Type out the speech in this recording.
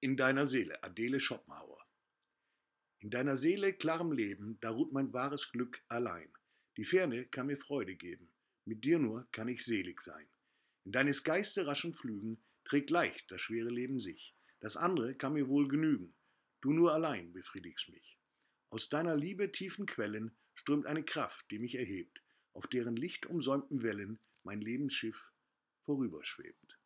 In deiner Seele, Adele Schopenhauer. In deiner Seele, klarem Leben, da ruht mein wahres Glück allein. Die Ferne kann mir Freude geben, mit dir nur kann ich selig sein. In deines Geiste raschen Flügen trägt leicht das schwere Leben sich. Das andere kann mir wohl genügen, du nur allein befriedigst mich. Aus deiner Liebe tiefen Quellen strömt eine Kraft, die mich erhebt, auf deren lichtumsäumten Wellen mein Lebensschiff vorüberschwebt.